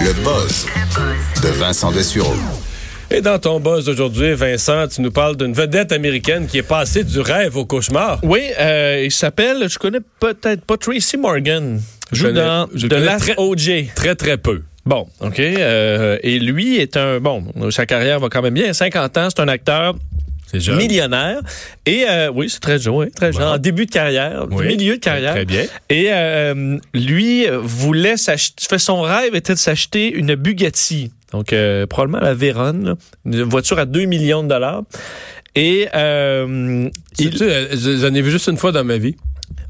Le buzz de Vincent Dessureau. Et dans ton buzz d'aujourd'hui, Vincent, tu nous parles d'une vedette américaine qui est passée du rêve au cauchemar. Oui, euh, il s'appelle, je connais peut-être pas Tracy Morgan. Joue connais- dans je The connais Last très- OJ. Très, très peu. Bon, OK. euh, et lui est un... Bon, sa carrière va quand même bien. 50 ans, c'est un acteur jeune. millionnaire. Et euh, oui, c'est très jeune, oui, très jeune. Bon. En début de carrière, Oui. milieu de carrière. Très bien. Et euh, lui voulait s'acheter... Son rêve était de s'acheter une Bugatti. Donc, euh, probablement la Veyron, là. une voiture à 2 millions de dollars. Et euh, il- J'en ai vu juste une fois dans ma vie.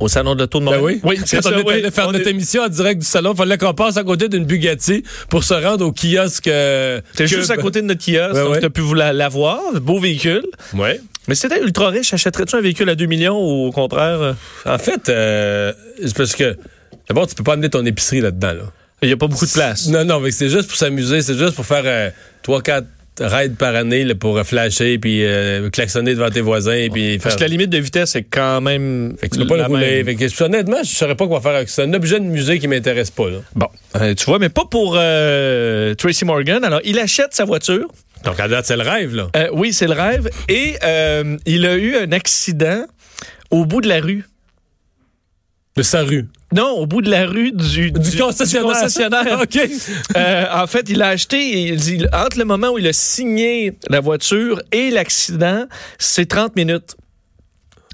Au salon de l'auto de Ben Montréal. oui, c'est Quand ça, on était oui. allé faire On notre est- émission en direct du salon, il fallait qu'on passe à côté d'une Bugatti pour se rendre au kiosque. euh, C'était que- juste à côté de notre kiosque, Ouais, donc ouais. tu as pu vous la- l'avoir, beau véhicule. Ouais. Mais si t'étais ultra riche, achèterais-tu un véhicule à 2 millions ou au contraire? euh, En fait, euh, c'est parce que d'abord, tu peux pas amener ton épicerie là-dedans. Là. Il n'y a pas beaucoup de place. Non, non, mais c'est juste pour s'amuser, c'est juste pour faire euh, trois, quatre raids par année là, pour flasher puis euh, klaxonner devant tes voisins puis Parce faire. que la limite de vitesse est quand même. Fait que tu peux pas le rouler. même. Fait que, honnêtement, je saurais pas quoi faire avec ça. C'est un objet de musée qui m'intéresse pas. Là. Bon, euh, tu vois, mais pas pour euh, Tracy Morgan. Alors, il achète sa voiture. Donc à date, c'est le rêve. là. Oui, c'est le rêve. Et euh, il a eu un accident au bout de la rue. De sa rue. Non, au bout de la rue du, Du concessionnaire. concessionnaire. OK. Euh, en fait, il a acheté, il- il- entre le moment où il a signé la voiture et l'accident, c'est 30 minutes.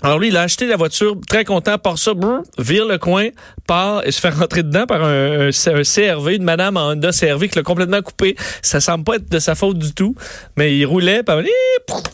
Alors lui, il a acheté la voiture, très content, part ça, vire le coin, part et se fait rentrer dedans par un, un- un CRV, une madame en Honda CRV qui l'a complètement coupé. Ça semble pas être de sa faute du tout, mais il roulait, puis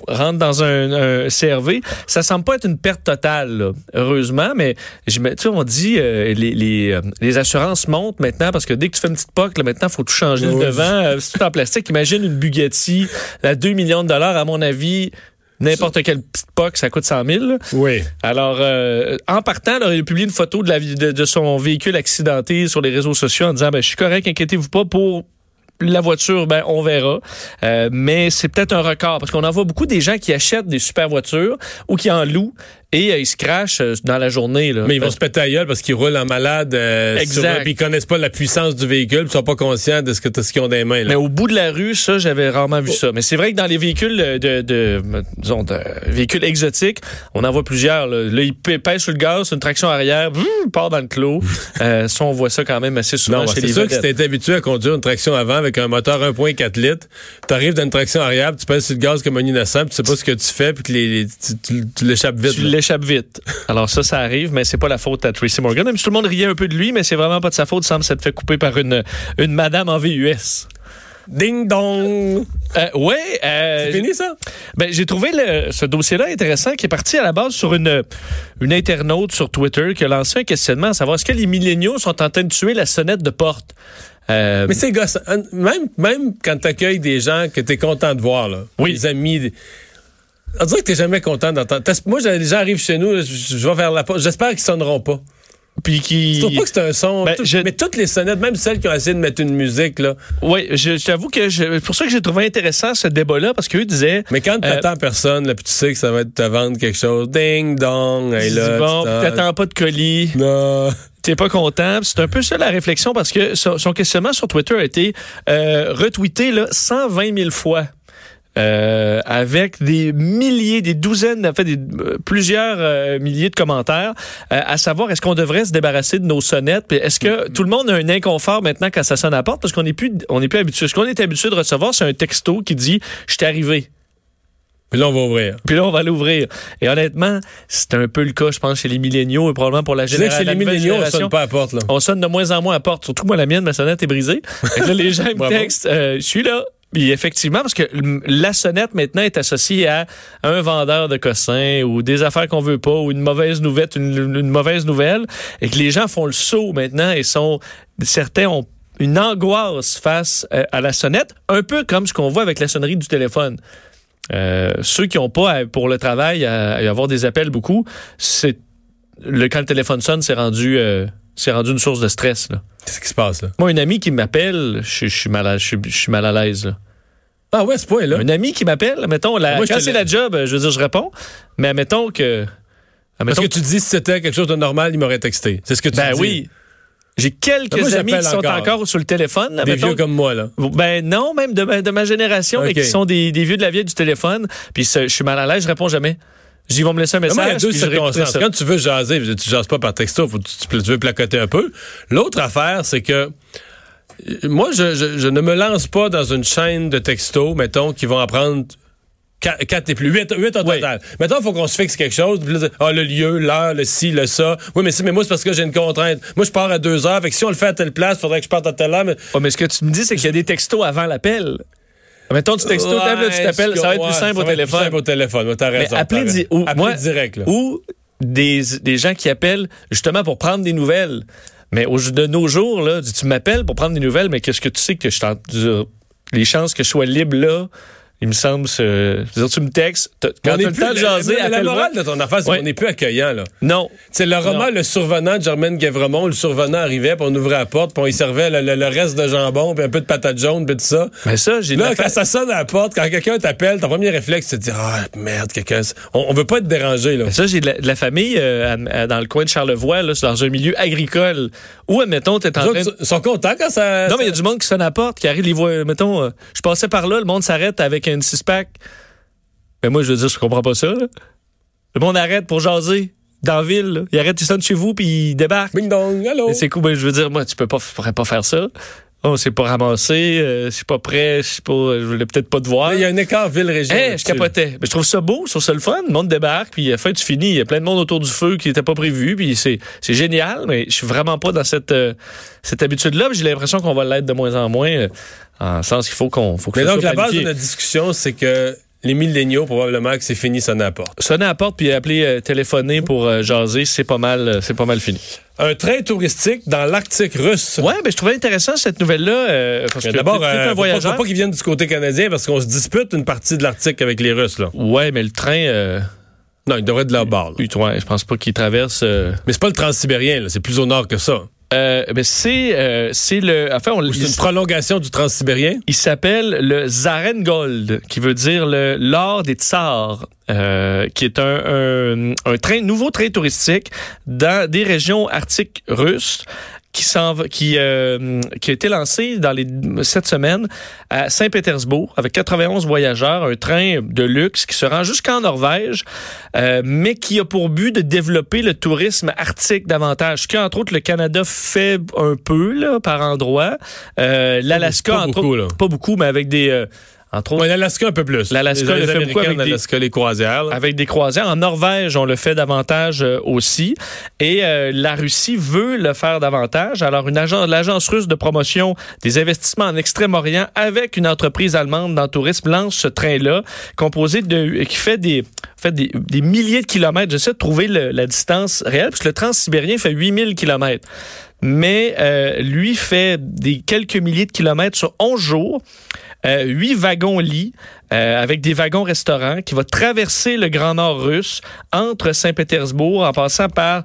rentre dans un, un CRV. Ça semble pas être une perte totale, là, heureusement, mais tu sais, on dit euh, les, les, euh, les assurances montent maintenant parce que dès que tu fais une petite poque, là, maintenant, faut tout changer le Ouais. devant. euh, c'est tout en plastique. Imagine une Bugatti à 2 millions de dollars, à mon avis. N'importe quelle petite poque, ça coûte 100 000. là. Oui. Alors, euh, en partant, là, il a publié une photo de, la, de, de son véhicule accidenté sur les réseaux sociaux en disant ben, Je suis correct, inquiétez-vous pas pour. La voiture, ben, on verra. Euh, mais c'est peut-être un record parce qu'on en voit beaucoup des gens qui achètent des super voitures ou qui en louent et euh, ils se crachent euh, dans la journée. Là. Mais ils vont se péter à gueule parce qu'ils roulent en malade. euh, Exact. Puis ils connaissent pas la puissance du véhicule. Ils sont pas conscients de ce que ce qu'ils ont dans les mains. Là. Mais au bout de la rue, ça, j'avais rarement vu ça. Mais c'est vrai que dans les véhicules de, de, de- disons, de véhicules exotiques, on en voit plusieurs. Là, Là, il p- pèse sur le gaz, c'est une traction arrière, il part dans le clos. euh, ça, on voit ça quand même assez souvent Non, chez c'est les sûr que si t'es habitué à conduire une traction avant avec un moteur 1.4 litres, t'arrives dans une traction arrière, tu pèses sur le gaz comme un innocent, puis tu sais pas ce que tu fais, puis que les, les- tu, tu- tu l'échappes vite. Tu là. l'échappes vite. Alors ça, ça arrive, mais c'est pas la faute à Tracy Morgan. Même si tout le monde riait un peu de lui, mais c'est vraiment pas de sa faute. Il semble s'être fait couper par une, une madame en VUS. Ding dong! Euh, ouais. euh, C'est fini ça? Ben, j'ai trouvé le- ce dossier-là intéressant qui est parti à la base sur une, une internaute sur Twitter qui a lancé un questionnement à savoir est-ce que les milléniaux sont en train de tuer la sonnette de porte? Euh, Mais c'est gosse. Même, même quand t'accueilles des gens que t'es content de voir, là. Oui. Des amis. On dirait que t'es jamais content d'entendre. Moi, les gens arrivent chez nous, je, je vais vers la porte. J'espère qu'ils sonneront pas. puis qui... Je trouve pas que c'est un son. Ben, tout- je- Mais toutes les sonnettes, même celles qui ont essayé de mettre une musique, là. Oui, je, t'avoue que je- c'est pour ça que j'ai trouvé intéressant ce débat-là parce qu'eux disaient... Mais quand Euh, t'attends personne, là, puis tu sais que ça va te vendre quelque chose, ding dong, tu dis, là, bon, tu t'attends pas de colis. Non. T'es pas content. C'est un peu ça la réflexion parce que son, son questionnement sur Twitter a été euh, retweeté là, 120 000 fois. Euh, avec des milliers, des douzaines, en fait, des, euh, plusieurs euh, milliers de commentaires, euh, à savoir est-ce qu'on devrait se débarrasser de nos sonnettes, est-ce que tout le monde a un inconfort maintenant quand ça sonne à la porte, parce qu'on n'est plus, on n'est plus habitué. Ce qu'on est habitué de recevoir, c'est un texto qui dit je t'ai arrivé. Puis là, on va ouvrir. Puis là, on va l'ouvrir. Et honnêtement, c'est un peu le cas, je pense, chez les milléniaux et probablement pour la génération. chez les milléniaux, on sonne pas à la porte, là. On sonne de moins en moins à la porte. Surtout moi, la mienne, ma sonnette est brisée. Là, les gens me textent, euh, je suis là. Effectivement, parce que la sonnette maintenant est associée à un vendeur de cossins ou des affaires qu'on veut pas ou une mauvaise nouvelle, une, mauvaise nouvelle, et que les gens font le saut maintenant et sont certains ont une angoisse face euh, à la sonnette, un peu comme ce qu'on voit avec la sonnerie du téléphone. Euh, ceux qui n'ont pas à- pour le travail à, avoir des appels beaucoup, c'est le quand le téléphone sonne, c'est rendu euh, c'est rendu une source de stress. Là. Qu'est-ce qui se passe, là? Moi, un ami qui m'appelle, je, je suis mal à, je, suis- je suis mal à l'aise. Ah ouais, ce point-là? Un ami qui m'appelle, mettons, la, Moi, quand c'est la job, je veux dire, je réponds. Mais admettons que. Parce que tu dis si c'était quelque chose de normal, il m'aurait texté. C'est ce que tu ben dis. oui. J'ai quelques Ben, moi, amis qui sont encore. encore. sur le téléphone. Des mettons. vieux comme moi, là. Ben non, même de ma, de ma génération, mais qui sont des, des vieux de la vieille du téléphone. Puis je suis mal à l'aise, je réponds jamais. J'y vont me laisser un Moi, message. il y a deux circonstances? Quand tu veux jaser, tu jases pas par texto, faut, tu, tu veux placoter un peu. L'autre affaire, c'est que euh, moi, je, je- je ne me lance pas dans une chaîne de textos, mettons, qui vont en prendre 4 et plus, 8, au total. Mettons, il faut qu'on se fixe quelque chose. Puis là, dire, ah, le lieu, l'heure, le ci, le ça. Oui, mais, si, mais moi, c'est parce que j'ai une contrainte. Moi, je pars à deux heures. Fait que si on le fait à telle place, il faudrait que je parte à telle heure. Mais... Ouais, mais ce que tu me dis, c'est qu'il y a des textos avant l'appel. Mettons, tu textos, Ouais, tape, là, tu t'appelles, ça va être plus simple au téléphone. Plus simple au téléphone. Ouais, T'as Mais raison. ou, Appeler moi, direct, là. ou des, des gens qui appellent justement pour prendre des nouvelles. Mais au, de nos jours, là, tu m'appelles pour prendre des nouvelles, mais qu'est-ce que tu sais que je t'en. Les chances que je sois libre là, il me semble. veux dire, tu me textes, quand On t'as est le plus- temps de jaser, la, la appelle-moi. morale de ton affaire, c'est Ouais. qu'on n'est plus accueillant, là. Non. C'est le roman Non. Le Survenant de Germaine Guévremont. Le Survenant arrivait, puis on ouvrait la porte, puis on y servait le, le- le reste de jambon, puis un peu de patate jaune, puis tout ça. Mais ça, j'ai Là, la quand ça sonne à la porte, quand quelqu'un t'appelle, ton premier réflexe, c'est de dire Ah, merde, quelqu'un. On, on veut pas être dérangé, là. Ça, j'ai de la, de la famille euh, à- à- dans le coin de Charlevoix, là, dans un milieu agricole. Où, admettons, t'es en train de... sont contents quand ça. Non, mais il y a du monde qui sonne à la porte, qui arrive, les voit, mettons, euh, je passais par là, le monde s'arrête avec un six-pack. Mais moi, je veux dire, je comprends pas ça, là. Le monde arrête pour jaser dans la ville, là. Il arrête, il sonne chez vous, puis il débarque. Bing dong, allô? C'est cool, ben, je veux dire, moi, tu peux pas, pourrais pas faire ça. Oh, c'est pas ramassé, euh, je suis pas prêt, je suis pas, je voulais peut-être pas te voir. Il y a un écart ville-région. Hey, je capotais. Mais je trouve ça beau, trouve ça le fun. Le monde débarque, puis à la fin, tu finis. Il y a plein de monde autour du feu qui n'était pas prévu, puis c'est, c'est génial, mais je suis vraiment pas dans cette, euh, cette habitude-là. J'ai l'impression qu'on va l'être de moins en moins, euh, en sens qu'il faut qu'on faut que Mais donc, la base de notre discussion, c'est que les milléniaux, probablement que c'est fini. Sonner à la porte puis appeler, euh, téléphoner pour euh, jaser, c'est pas mal, euh, c'est pas mal fini. Un train touristique dans l'Arctique russe. Ouais, ben je trouvais intéressant cette nouvelle-là euh, D'abord, euh, un faut pas, voyageur. pas qu'ils viennent du côté canadien parce qu'on se dispute une partie de l'Arctique avec les Russes. Là. Ouais, mais le train, euh, Non, ils devraient être de leur bord. là. oui, ouais, je pense pas qu'il traverse. euh, Mais c'est pas le transsibérien, c'est plus au nord que ça. Euh, ben c'est, euh, c'est le. Enfin, on c'est une prolongation du transsibérien? Il s'appelle le Zarengold, qui veut dire le l'or des tsars, euh, qui est un, un, un train, nouveau train touristique dans des régions arctiques russes qui s'en qui euh, qui a été lancé dans les cette semaine à Saint-Pétersbourg avec 91 voyageurs, un train de luxe qui se rend jusqu'en Norvège, euh, mais qui a pour but de développer le tourisme arctique davantage, ce qu'entre autres le Canada fait un peu là, par endroit, euh, l'Alaska pas entre beaucoup, autres, là. pas beaucoup, mais avec des euh, entre autres Ouais, l'Alaska un peu plus. L'Alaska les, le fait beaucoup avec des- les croisières. là. avec des croisières. En Norvège, on le fait davantage euh, aussi. Et euh, la Russie veut le faire davantage. Alors, une agence, l'agence russe de promotion des investissements en Extrême-Orient avec une entreprise allemande dans le tourisme lance ce train-là, composé de qui fait des fait des, des milliers de kilomètres. J'essaie de trouver le- la distance réelle, puisque le transsibérien fait 8000 kilomètres. Mais euh, lui fait des quelques milliers de kilomètres sur 11 jours. Euh, huit wagons-lits euh, avec des wagons-restaurants qui va traverser le Grand Nord russe entre Saint-Pétersbourg en passant par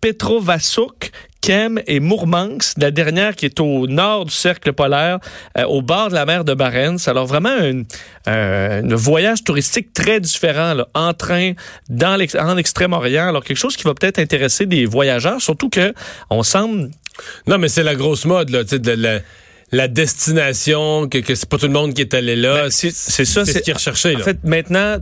Petrovasuk, Kem et Mourmansk, la dernière qui est au nord du cercle polaire, euh, au bord de la mer de Barents. Alors vraiment un, un voyage touristique très différent là, en train dans l'ex- en Extrême-Orient. Alors quelque chose qui va peut-être intéresser des voyageurs, surtout que on semble Non, mais c'est la grosse mode, là, tu sais, de la, la destination, que, que c'est pas tout le monde qui est allé là. Ben, c'est- ça, C'est ce c'est- qui est recherché, En là. fait, maintenant,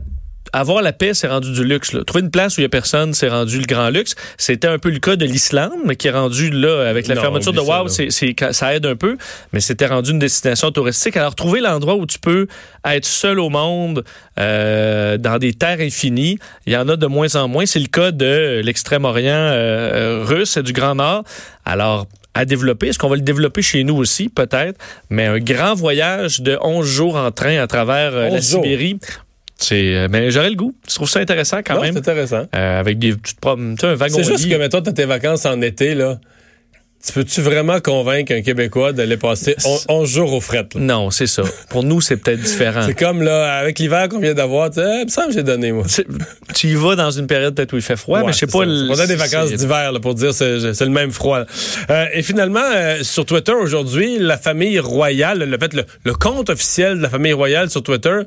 avoir la paix, c'est rendu du luxe. Là. Trouver une place où il n'y a personne, c'est rendu le grand luxe. C'était un peu le cas de l'Islande, mais qui est rendu là, avec la Non, fermeture de ça, Wow, là. c'est, ça aide un peu, mais c'était rendu une destination touristique. Alors, trouver l'endroit où tu peux être seul au monde, euh, dans des terres infinies, il y en a de moins en moins. C'est le cas de l'extrême-orient euh, euh, russe et du Grand Nord. Alors, à développer. Est-ce qu'on va le développer chez nous aussi, peut-être? Mais un grand voyage de 11 jours en train à travers euh, la 11 jours. Sibérie, c'est, euh, mais j'aurais le goût. Je trouve ça intéressant quand Non, même. c'est intéressant. Euh, avec des, tu te promènes, tu sais, un wagon C'est juste que, mettons, t'as tes vacances en été, là. Tu peux-tu vraiment convaincre un Québécois d'aller passer on- 11 jours aux frettes? Non, c'est ça. Pour nous, c'est peut-être différent. C'est comme, là, avec l'hiver qu'on vient d'avoir, tu sais, eh, semble que j'ai donné, moi. Tu- y vas dans une période peut-être où il fait froid, mais je sais pas. ça. le- On a des vacances d'hiver là, pour dire c'est c'est le même froid. Euh, et finalement, euh, sur Twitter aujourd'hui, la famille royale, le fait le, le compte officiel de la famille royale sur Twitter,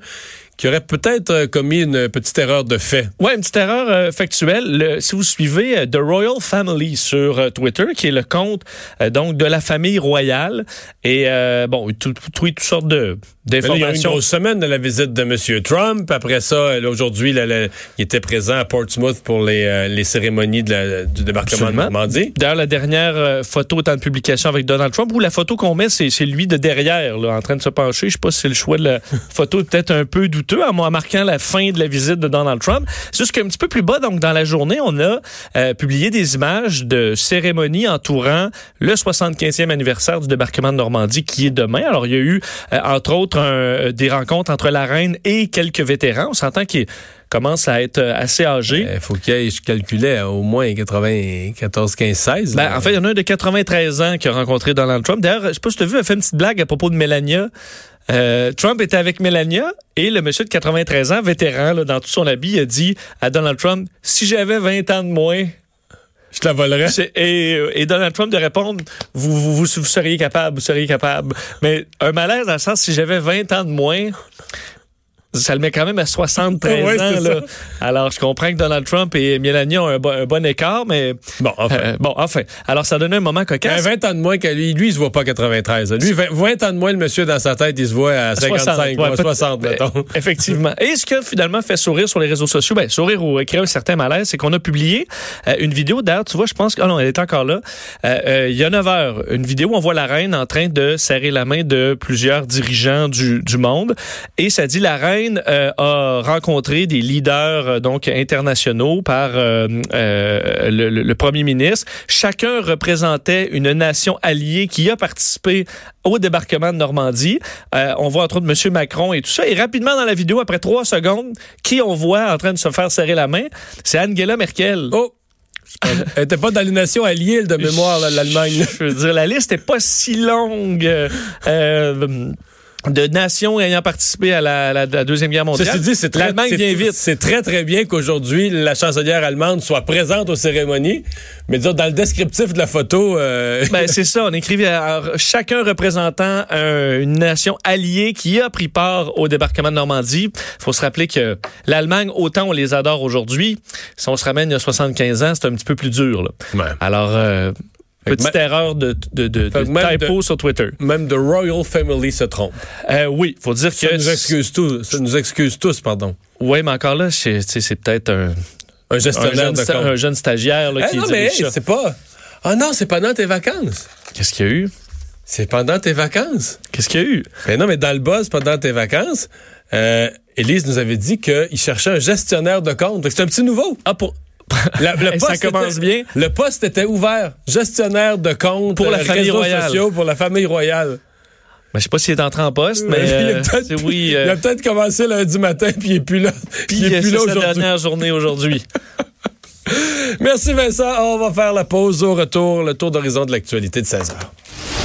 qui aurait peut-être euh, commis une petite erreur de fait. Ouais, une petite erreur euh, factuelle. Le- si vous suivez euh, The Royal Family sur euh, Twitter, qui est le compte donc de la famille royale, et bon, tout, tweet toutes sortes de là, il y a eu une d'informations. grosse semaine de la visite de M. Trump. Après ça, aujourd'hui, il était présent à Portsmouth pour les, les cérémonies de la- du débarquement Absolument. de Normandie. D'ailleurs, la dernière photo est en publication avec Donald Trump, où la photo qu'on met, c'est lui de derrière, là, en train de se pencher. Je sais pas si c'est le choix de la photo peut-être un peu douteux, en en marquant la fin de la visite de Donald Trump. C'est juste qu'un petit peu plus bas, donc dans la journée, on a euh, publié des images de cérémonies entourant le 75e anniversaire du débarquement de Normandie, qui est demain. Alors, il y a eu, euh, entre autres, un- des rencontres entre la reine et quelques vétérans. On s'entend qu'il commence à être euh, assez âgé. Il faut qu'il ait, je calculais, au moins 94, 15, 16. Ben, en fait, il y en a un de 93 ans qui a rencontré Donald Trump. D'ailleurs, je sais pas si tu as vu, elle a fait une petite blague à propos de Melania. Euh, Trump était avec Melania et le monsieur de 93 ans, vétéran, là, dans tout son habit, a dit à Donald Trump Si j'avais 20 ans de moins. je te la volerais. C'est- Et, et Donald Trump de répondre vous, vous, vous, vous seriez capable, vous seriez capable. Mais un malaise dans le sens si j'avais 20 ans de moins. Ça le met quand même à 73 Ouais, ans. Là. Alors, je comprends que Donald Trump et Melania ont un, bon- un bon écart, mais Bon, enfin. euh, bon, enfin. Alors, ça donnait un moment Un cocasse. 20 ans de moins que lui. Lui, il se voit pas à 93. Lui, 20, 20 ans de moins, le monsieur, dans sa tête, il se voit à 55, ouais, ou à peut- 60, ben, mettons. Effectivement. Et ce qui a finalement fait sourire sur les réseaux sociaux, ben, sourire ou créer un certain malaise, c'est qu'on a publié euh, une vidéo. D'ailleurs, tu vois, je pense que, ah non, elle est encore là. Euh, euh, il y a 9 heures, une vidéo où on voit la reine en train de serrer la main de plusieurs dirigeants du, du monde. Et ça dit, la reine euh, a rencontré des leaders euh, donc internationaux par euh, le, premier ministre. Chacun représentait une nation alliée qui a participé au débarquement de Normandie. On voit entre autres M. Macron et tout ça. Et rapidement dans la vidéo, après trois secondes, qui on voit en train de se faire serrer la main? C'est Angela Merkel. Oh! Elle était pas dans les nations alliées de mémoire, l'Allemagne. Je veux dire, la liste n'est pas si longue. euh, de nations ayant participé à la, la- la Deuxième Guerre mondiale. C'est très, L'Allemagne vient vite. C'est très, très bien qu'aujourd'hui, la chancelière allemande soit présente aux cérémonies. Mais disons, dans le descriptif de la photo, euh, Ben, c'est ça, on écrivait chacun représentant un- une nation alliée qui a pris part au débarquement de Normandie. faut se rappeler que l'Allemagne, autant on les adore aujourd'hui, si on se ramène il y a 75 ans, c'est un petit peu plus dur. là. Ouais. Alors, euh, petite erreur de, de, typo sur Twitter. même The Royal Family se trompe. Euh, oui, faut dire Ça que... nous excuse tous. Ça nous excuse tous, pardon. Oui, mais encore là, c'est peut-être un, Un un, gestionnaire jeune, de sta- compte. un jeune stagiaire là, Eh qui non, mais c'est pas. Ah non, c'est pendant tes vacances. Qu'est-ce qu'il y a eu? C'est pendant tes vacances. Qu'est-ce qu'il y a eu? Mais non, mais dans le buzz pendant tes vacances, euh, Élise nous avait dit qu'il cherchait un gestionnaire de compte. C'est un petit nouveau. Ah, pour... La- le Et ça poste commence était- bien. Le poste était ouvert. Gestionnaire de compte Pour la euh, famille réseaux royale. sociaux pour la famille royale. Ben, je sais pas s'il est entré en poste, mais il, a euh, peut-être- oui. euh, commencé lundi matin puis il est plus là. Puis il est euh, plus c'est là aujourd'hui. dernière journée aujourd'hui. Merci Vincent. On va faire la pause au retour, le tour d'horizon de l'actualité de 16 heures.